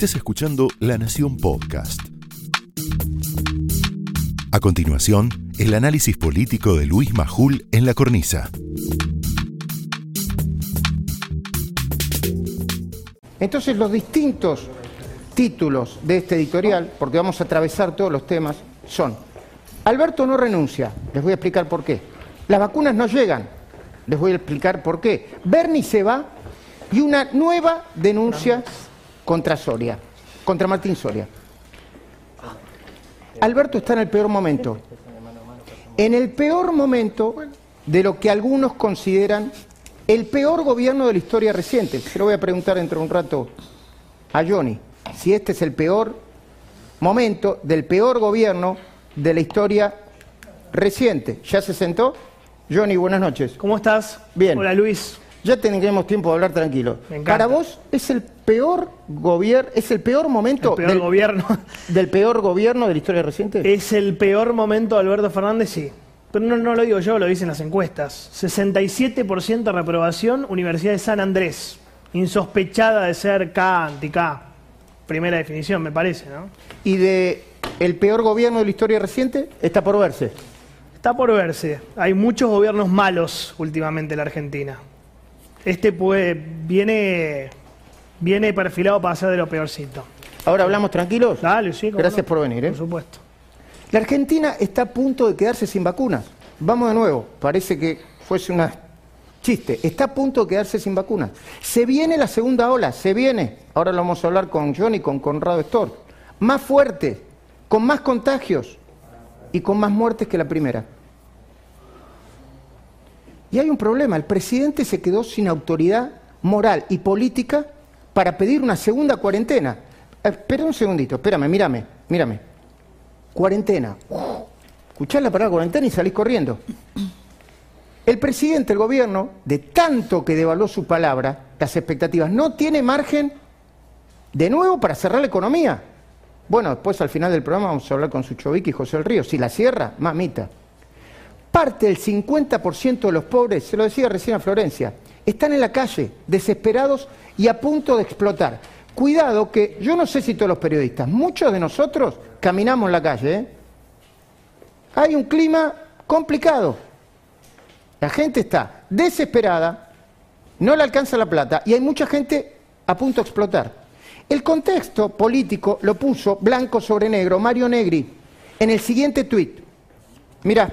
Estás escuchando La Nación Podcast. A continuación, el análisis político de Luis Majul en la cornisa. Entonces los distintos títulos de este editorial, porque vamos a atravesar todos los temas, son Alberto no renuncia, les voy a explicar por qué. Las vacunas no llegan, les voy a explicar por qué. Bernie se va y una nueva denuncia contra Soria, contra Martín Soria. Alberto está en el peor momento. En el peor momento de lo que algunos consideran el peor gobierno de la historia reciente. Se lo voy a preguntar dentro de un rato a Johnny, si este es el peor momento del peor gobierno de la historia reciente. ¿Ya se sentó? Johnny, buenas noches. ¿Cómo estás? Bien. Hola Luis. Ya tendremos tiempo de hablar tranquilo. Para vos es el peor gobierno, es el peor momento El peor del, gobierno. del peor gobierno de la historia reciente. Es el peor momento de Alberto Fernández, sí. Pero no, no lo digo yo, lo dicen las encuestas. 67% de reprobación, Universidad de San Andrés. Insospechada de ser K, anti-K. Primera definición, me parece, ¿no? Y de el peor gobierno de la historia reciente está por verse. Está por verse. Hay muchos gobiernos malos últimamente en la Argentina. Este puede, viene, viene perfilado para ser de lo peorcito. Ahora hablamos tranquilos. Dale, sí. Gracias no. por venir. ¿eh? Por supuesto. La Argentina está a punto de quedarse sin vacunas. Vamos de nuevo, parece que fuese una chiste. Está a punto de quedarse sin vacunas. Se viene la segunda ola, se viene. Ahora lo vamos a hablar con Johnny, con Conrado Stor. Más fuerte, con más contagios y con más muertes que la primera. Y hay un problema, el presidente se quedó sin autoridad moral y política para pedir una segunda cuarentena. Eh, Espera un segundito, espérame, mírame, mírame. Cuarentena. Escuchás la palabra cuarentena y salís corriendo. El presidente, el gobierno, de tanto que devaluó su palabra, las expectativas, no tiene margen de nuevo para cerrar la economía. Bueno, después al final del programa vamos a hablar con Suchovic y José del Río. Si la cierra, mamita. Parte del 50% de los pobres, se lo decía recién a Florencia, están en la calle, desesperados y a punto de explotar. Cuidado que yo no sé si todos los periodistas, muchos de nosotros caminamos en la calle. ¿eh? Hay un clima complicado. La gente está desesperada, no le alcanza la plata y hay mucha gente a punto de explotar. El contexto político lo puso blanco sobre negro Mario Negri en el siguiente tuit. Mirá,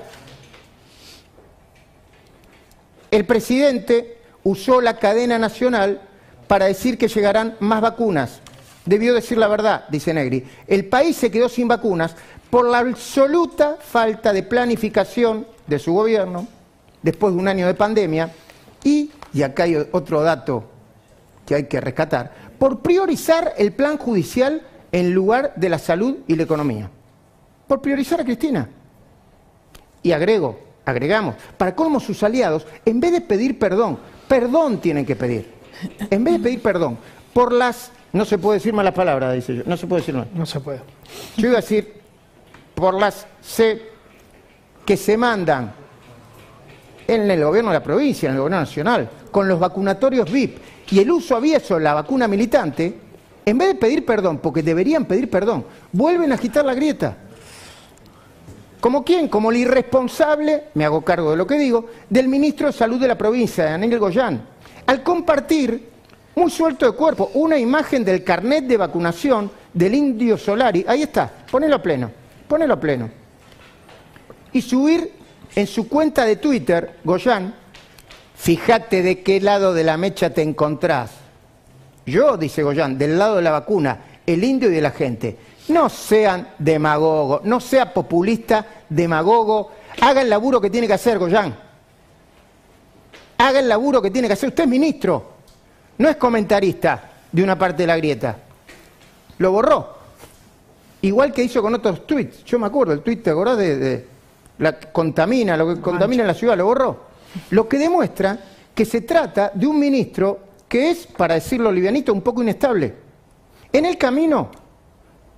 el presidente usó la cadena nacional para decir que llegarán más vacunas. Debió decir la verdad, dice Negri. El país se quedó sin vacunas por la absoluta falta de planificación de su gobierno después de un año de pandemia y, y acá hay otro dato que hay que rescatar, por priorizar el plan judicial en lugar de la salud y la economía. Por priorizar a Cristina. Y agrego, agregamos, para colmo sus aliados, en vez de pedir perdón, perdón tienen que pedir. En vez de pedir perdón por las, no se puede decir malas palabras, dice yo, no se puede decir mal. No se puede. Yo iba a decir por las C que se mandan en el gobierno de la provincia, en el gobierno nacional, con los vacunatorios VIP y el uso avieso de la vacuna militante, en vez de pedir perdón, porque deberían pedir perdón, vuelven a agitar la grieta. ¿Como quién? Como el irresponsable, me hago cargo de lo que digo, del ministro de Salud de la provincia, Daniel Goyán, al compartir muy suelto de cuerpo una imagen del carnet de vacunación del indio Solari. Ahí está, ponelo a pleno, ponelo a pleno. Y subir en su cuenta de Twitter, Goyán, fíjate de qué lado de la mecha te encontrás. Yo, dice Goyán, del lado de la vacuna, el indio y de la gente. No sean demagogos, no sea populista, demagogo. Haga el laburo que tiene que hacer, Goyán. Haga el laburo que tiene que hacer. Usted es ministro, no es comentarista de una parte de la grieta. Lo borró. Igual que hizo con otros tweets. Yo me acuerdo, el tweet, ¿te acordás de, de la contamina, lo que contamina en la ciudad? Lo borró. Lo que demuestra que se trata de un ministro que es, para decirlo livianito, un poco inestable. En el camino,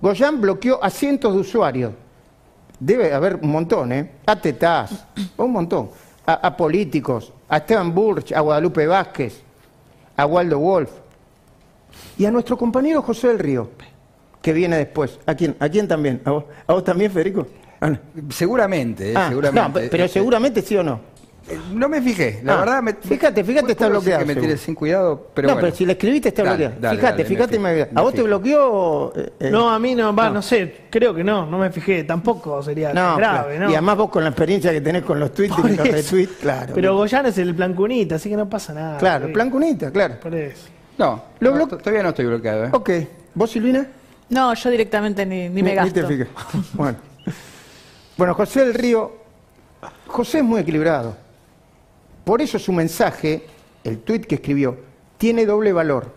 Goyán bloqueó a cientos de usuarios. Debe haber un montón, ¿eh? A Tetaz, un montón. A, a políticos, a Esteban Burch, a Guadalupe Vázquez, a Waldo Wolf. Y a nuestro compañero José del Río, que viene después. ¿A quién? ¿A quién también? ¿A vos, ¿A vos también, Federico? Ah. Seguramente, eh, Ah, seguramente. no, pero Eh, seguramente sí o no. Eh, no me fijé, la Ah, verdad. Me, fíjate, fíjate, ¿puedo está bloqueado, Que me seguro. tires sin cuidado, pero no, bueno. pero si le escribiste está Dale, bloqueado. dale, fíjate, dale, me fíjate. fijo, me- me ¿A vos te bloqueó? eh, eh? No, a mí no, va, no. sé, creo que no, no me fijé, tampoco sería No, grave, claro. ¿no? Y además vos con la experiencia que tenés con los tweets y los retweets, claro. Pero Goyan es el plan cunita, así que no pasa nada. Claro, Sí, plan cunita, claro. Por eso. No, Lo todavía no estoy bloqueado. ¿eh? Ok. ¿Vos, Silvina? No, yo directamente ni, ni me Ni- gasto. te fijas. Bueno. bueno, José del Río. José es muy equilibrado. Por eso su mensaje, el tuit que escribió, tiene doble valor.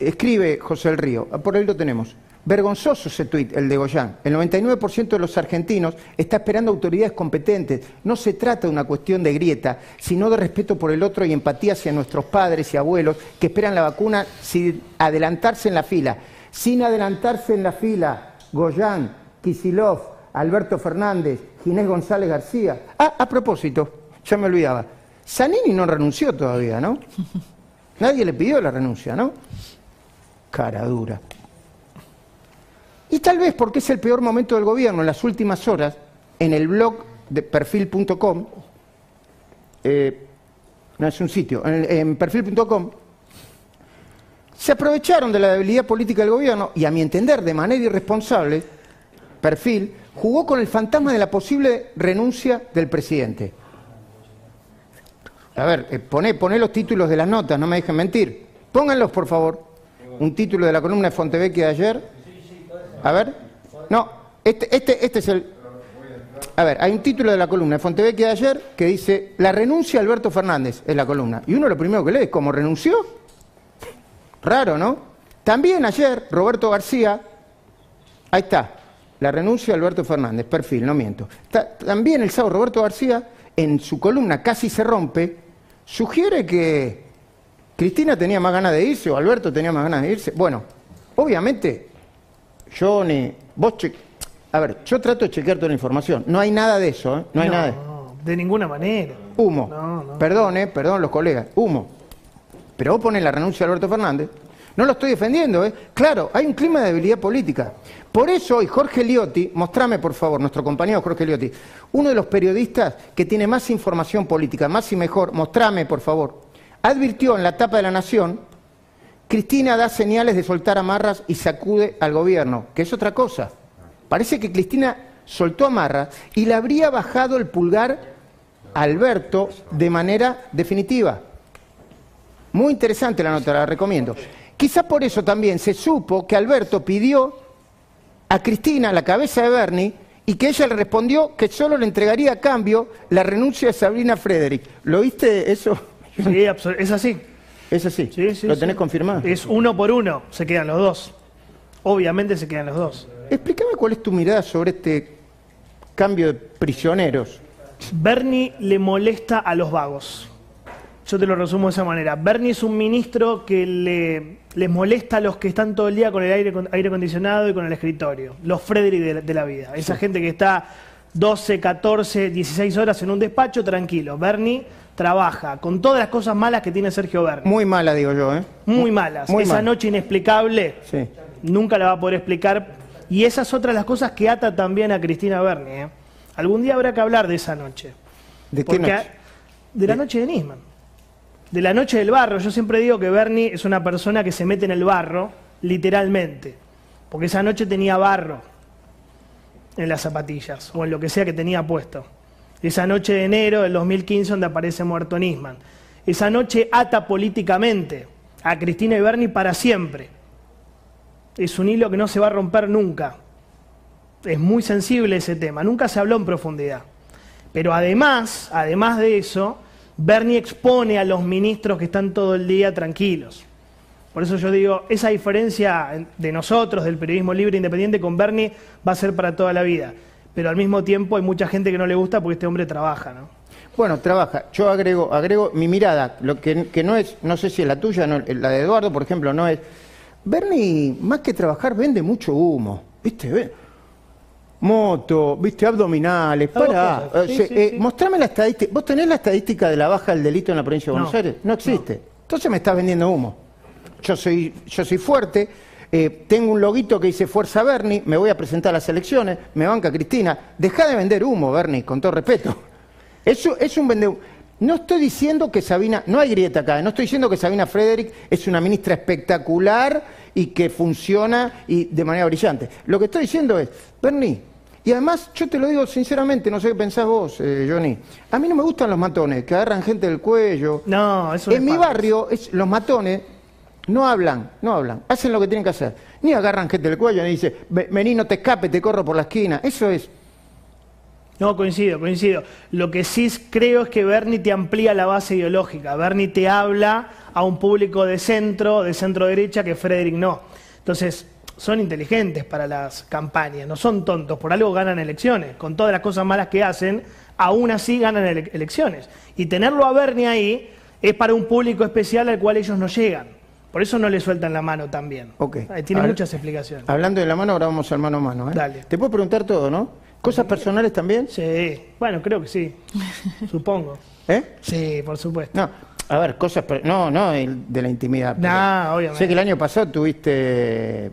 Escribe José del Río, ah, por ahí lo tenemos. Vergonzoso ese tuit, el de Goyán. El 99% de los argentinos está esperando autoridades competentes. No se trata de una cuestión de grieta, sino de respeto por el otro y empatía hacia nuestros padres y abuelos que esperan la vacuna sin adelantarse en la fila. Sin adelantarse en la fila, Goyán, Kisilov, Alberto Fernández, Ginés González García. Ah, a propósito, ya me olvidaba. Zanini no renunció todavía, ¿no? Nadie le pidió la renuncia, ¿no? Cara dura. Y tal vez porque es el peor momento del gobierno en las últimas horas, en el blog de perfil.com, eh, no es un sitio, en, en perfil.com, se aprovecharon de la debilidad política del gobierno y a mi entender de manera irresponsable, perfil jugó con el fantasma de la posible renuncia del presidente. A ver, eh, poné, los títulos de las notas, no me dejen mentir. Pónganlos, por favor. Un título de la columna de Fontevecchia de ayer. A ver. No, este, este, este es el... A ver, hay un título de la columna de Fontevecchia de ayer que dice La renuncia Alberto Fernández, es la columna. Y uno lo primero que lee es ¿cómo renunció? Raro, ¿no? También ayer Roberto García, ahí está, la renuncia de Alberto Fernández, perfil, no miento. Ta- también el sábado Roberto García, en su columna Casi se rompe, sugiere que Cristina tenía más ganas de irse o Alberto tenía más ganas de irse. Bueno, obviamente, yo ni... Vos che- A ver, yo trato de chequear toda la información. No hay nada de eso, ¿eh? No hay nada de No, de ninguna manera. Humo. No, no. Perdón, eh, perdón los colegas. Humo. Pero vos pones la renuncia de Alberto Fernández. No lo estoy defendiendo, ¿eh? Claro, hay un clima de debilidad política. Por eso hoy Jorge Liotti, mostrame por favor, nuestro compañero Jorge Liotti, uno de los periodistas que tiene más información política, más y mejor, mostrame por favor, advirtió en la tapa de la Nación, Cristina da señales de soltar amarras y sacude al gobierno, que es otra cosa. Parece que Cristina soltó amarras y le habría bajado el pulgar a Alberto de manera definitiva. Muy interesante la nota, la recomiendo. Quizá por eso también se supo que Alberto pidió a Cristina la cabeza de Bernie y que ella le respondió que solo le entregaría a cambio la renuncia de Sabrina Frederick. ¿Lo viste eso? Sí, es así. Es así. Sí, sí, ¿Lo tenés sí. confirmado? Es uno por uno, se quedan los dos. Obviamente se quedan los dos. Explícame cuál es tu mirada sobre este cambio de prisioneros. Bernie le molesta a los vagos. Yo te lo resumo de esa manera. Bernie es un ministro que le, les molesta a los que están todo el día con el aire, con- aire acondicionado y con el escritorio. Los Frederick de, la- de la vida. Esa gente que está 12, 14, 16 horas en un despacho, tranquilo. Bernie trabaja con todas las cosas malas que tiene Sergio Bernie. Muy mala, digo yo, ¿eh? Muy malas. Muy Esa mal. noche inexplicable Sí. nunca la va a poder explicar. Y esas otras las cosas que ata también a Cristina Bernie. ¿eh? Algún día habrá que hablar de esa noche. ¿De qué Porque noche? a- de la noche de Nisman. De la noche del barro. Yo siempre digo que Bernie es una persona que se mete en el barro, literalmente. Porque esa noche tenía barro en las zapatillas o en lo que sea que tenía puesto. Esa noche de enero del 2015 donde aparece muerto Nisman. Esa noche ata políticamente a Cristina y Bernie para siempre. Es un hilo que no se va a romper nunca. Es muy sensible ese tema, nunca se habló en profundidad. Pero además, además de eso, Bernie expone a los ministros que están todo el día tranquilos. Por eso yo digo, esa diferencia de nosotros, del periodismo libre e independiente, con Bernie va a ser para toda la vida. Pero al mismo tiempo hay mucha gente que no le gusta porque este hombre trabaja, ¿no? Bueno, trabaja. Yo agrego, agrego mi mirada, lo que, que no es, no sé si es la tuya, no, la de Eduardo, por ejemplo, no es. Bernie, más que trabajar, vende mucho humo. ¿Viste? Moto, viste, abdominales, Hago para. cosas, sí. Mostrame la estadística. ¿Vos tenés la estadística de la baja del delito en la provincia de No, Buenos Aires? No existe. Entonces me estás vendiendo humo. yo soy, yo soy fuerte, eh, tengo un loguito que dice Fuerza Bernie, me voy a presentar a las elecciones, me banca Cristina. Deja de vender humo, Bernie, con todo respeto. Eso es un vende No estoy diciendo que Sabina, no hay grieta acá, no estoy diciendo que Sabina Frederick es una ministra espectacular y que funciona y de manera brillante. Lo que estoy diciendo es, Bernie, y además, yo te lo digo sinceramente, no sé qué pensás vos, eh, Johnny. A mí no me gustan los matones, que agarran gente del cuello. No, eso En mi barrio, es, los matones no hablan, no hablan, hacen lo que tienen que hacer. Ni agarran gente del cuello ni dicen, vení, no te escape, te corro por la esquina. Eso es. No, coincido, coincido. Lo que sí creo es que Bernie te amplía la base ideológica. Bernie te habla a un público de centro, de centro derecha, que Frederick no. Entonces, son inteligentes para las campañas, no son tontos, por algo ganan elecciones. Con todas las cosas malas que hacen, aún así ganan elecciones. Y tenerlo a Bernie ahí es para un público especial al cual ellos no llegan. Por eso no le sueltan la mano también. Tiene muchas explicaciones. Hablando de la mano, ahora vamos al mano a mano. ¿eh? Dale. Te puedo preguntar todo, ¿no? ¿Cosas personales también? Sí. Bueno, creo que sí. Supongo. ¿Eh? Sí, por supuesto. No, a ver, cosas. No, no de la intimidad. No, obviamente. Sé que el año pasado tuviste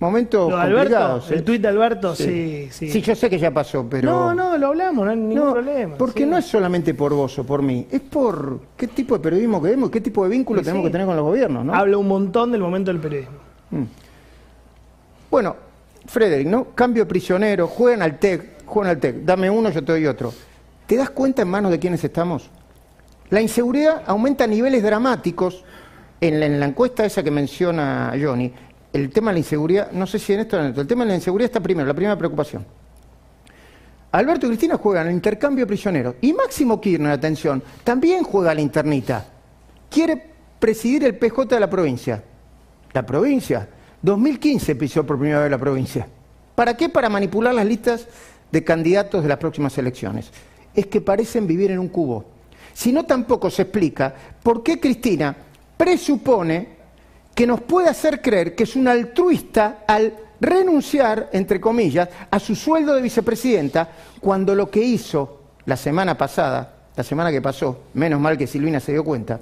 Momentos complicados. El ¿eh? tuit de Alberto, sí. sí, sí. yo sé que ya pasó, pero... No, no, lo hablamos, no hay ningún problema. Porque no es solamente por vos o por mí, es por qué tipo de periodismo queremos, qué tipo de vínculo tenemos que tener con los gobiernos, ¿no? Habla un montón del momento del periodismo. Mm. Bueno, Frederick, ¿no? Cambio prisionero, juegan al TEC, juegan al TEC, dame uno, yo te doy otro. ¿Te das cuenta en manos de quiénes estamos? La inseguridad aumenta a niveles dramáticos en la, en la encuesta esa que menciona Johnny el tema de la inseguridad, no sé si en esto o en el tema de la inseguridad está primero, la primera preocupación. Alberto y Cristina juegan el intercambio prisionero. Y Máximo Kirchner, atención, también juega la internita. Quiere presidir el PJ de la provincia. La provincia. 2015 pisó por primera vez la provincia. ¿Para qué? Para manipular las listas de candidatos de las próximas elecciones. Es que parecen vivir en un cubo. Si no, tampoco se explica por qué Cristina presupone que nos puede hacer creer que es un altruista al renunciar, entre comillas, a su sueldo de vicepresidenta, cuando lo que hizo la semana pasada, la semana que pasó, menos mal que Silvina se dio cuenta,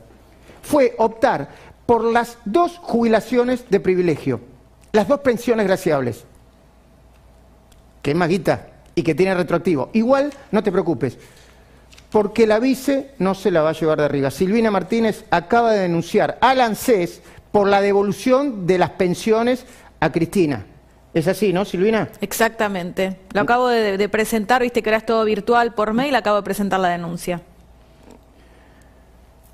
fue optar por las dos jubilaciones de privilegio, las dos pensiones graciables, que es maguita y que tiene retroactivo. Igual, no te preocupes, porque la vice no se la va a llevar de arriba. Silvina Martínez acaba de denunciar al ANSES por la devolución de las pensiones a Cristina. Es así, ¿no, Silvina? Exactamente. Lo acabo de, presentar, viste que era todo virtual por mail, acabo de presentar la denuncia.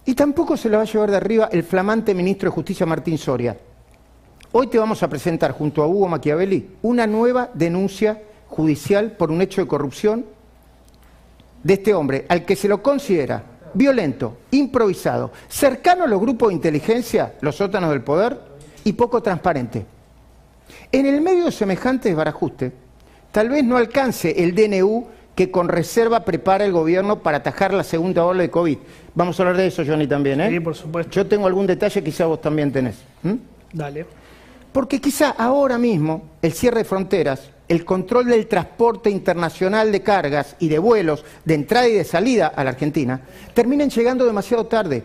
Y tampoco se la va a llevar de arriba el flamante ministro de Justicia Martín Soria. Hoy te vamos a presentar junto a Hugo Machiavelli una nueva denuncia judicial por un hecho de corrupción de este hombre, al que se lo considera violento, improvisado, cercano a los grupos de inteligencia, los sótanos del poder, y poco transparente. En el medio de semejante desbarajuste, tal vez no alcance el DNU que con reserva prepara el gobierno para atajar la segunda ola de COVID. Vamos a hablar de eso, Johnny, también, ¿eh? Sí, por supuesto. Yo tengo algún detalle, quizá vos también tenés. Dale. Porque quizá ahora mismo el cierre de fronteras el control del transporte internacional de cargas y de vuelos de entrada y de salida a la Argentina terminen llegando demasiado tarde.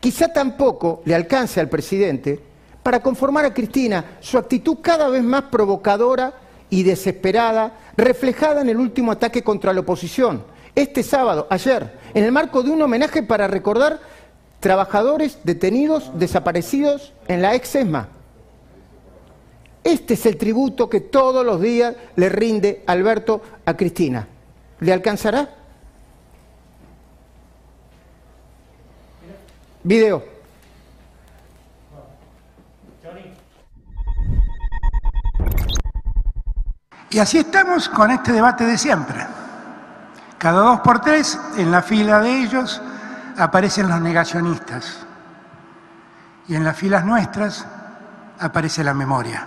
Quizá tampoco le alcance al presidente para conformar a Cristina su actitud cada vez más provocadora y desesperada, reflejada en el último ataque contra la oposición, este sábado, ayer, en el marco de un homenaje para recordar trabajadores detenidos, desaparecidos en la ex ESMA. Este es el tributo que todos los días le rinde Alberto a Cristina. ¿Le alcanzará? Video. Y así estamos con este debate de siempre. Cada dos por tres, en la fila de ellos, aparecen los negacionistas. Y en las filas nuestras aparece la memoria.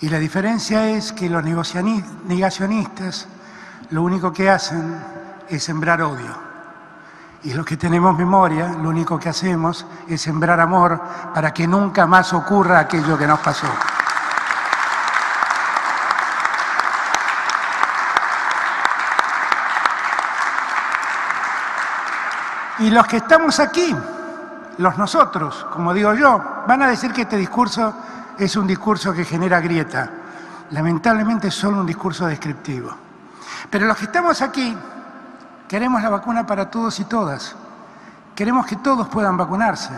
Y la diferencia es que los negacionistas lo único que hacen es sembrar odio. Y los que tenemos memoria, lo único que hacemos es sembrar amor para que nunca más ocurra aquello que nos pasó. Y los que estamos aquí, los nosotros, como digo yo, van a decir que este discurso es un discurso que genera grieta. Lamentablemente es solo un discurso descriptivo. Pero los que estamos aquí queremos la vacuna para todos y todas. Queremos que todos puedan vacunarse.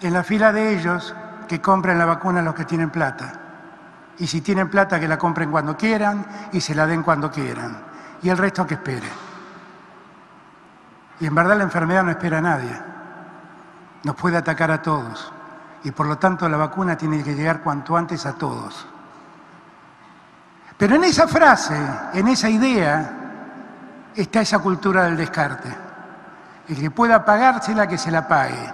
En la fila de ellos que compren la vacuna los que tienen plata. Y si tienen plata que la compren cuando quieran y se la den cuando quieran. Y el resto que espere. Y en verdad la enfermedad no espera a nadie. Nos puede atacar a todos. Y por lo tanto la vacuna tiene que llegar cuanto antes a todos. Pero en esa frase, en esa idea, está esa cultura del descarte. El que pueda pagársela, que se la pague.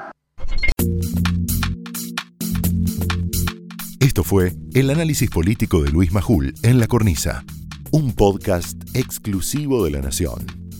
Esto fue el análisis político de Luis Majul en La Cornisa, un podcast exclusivo de La Nación.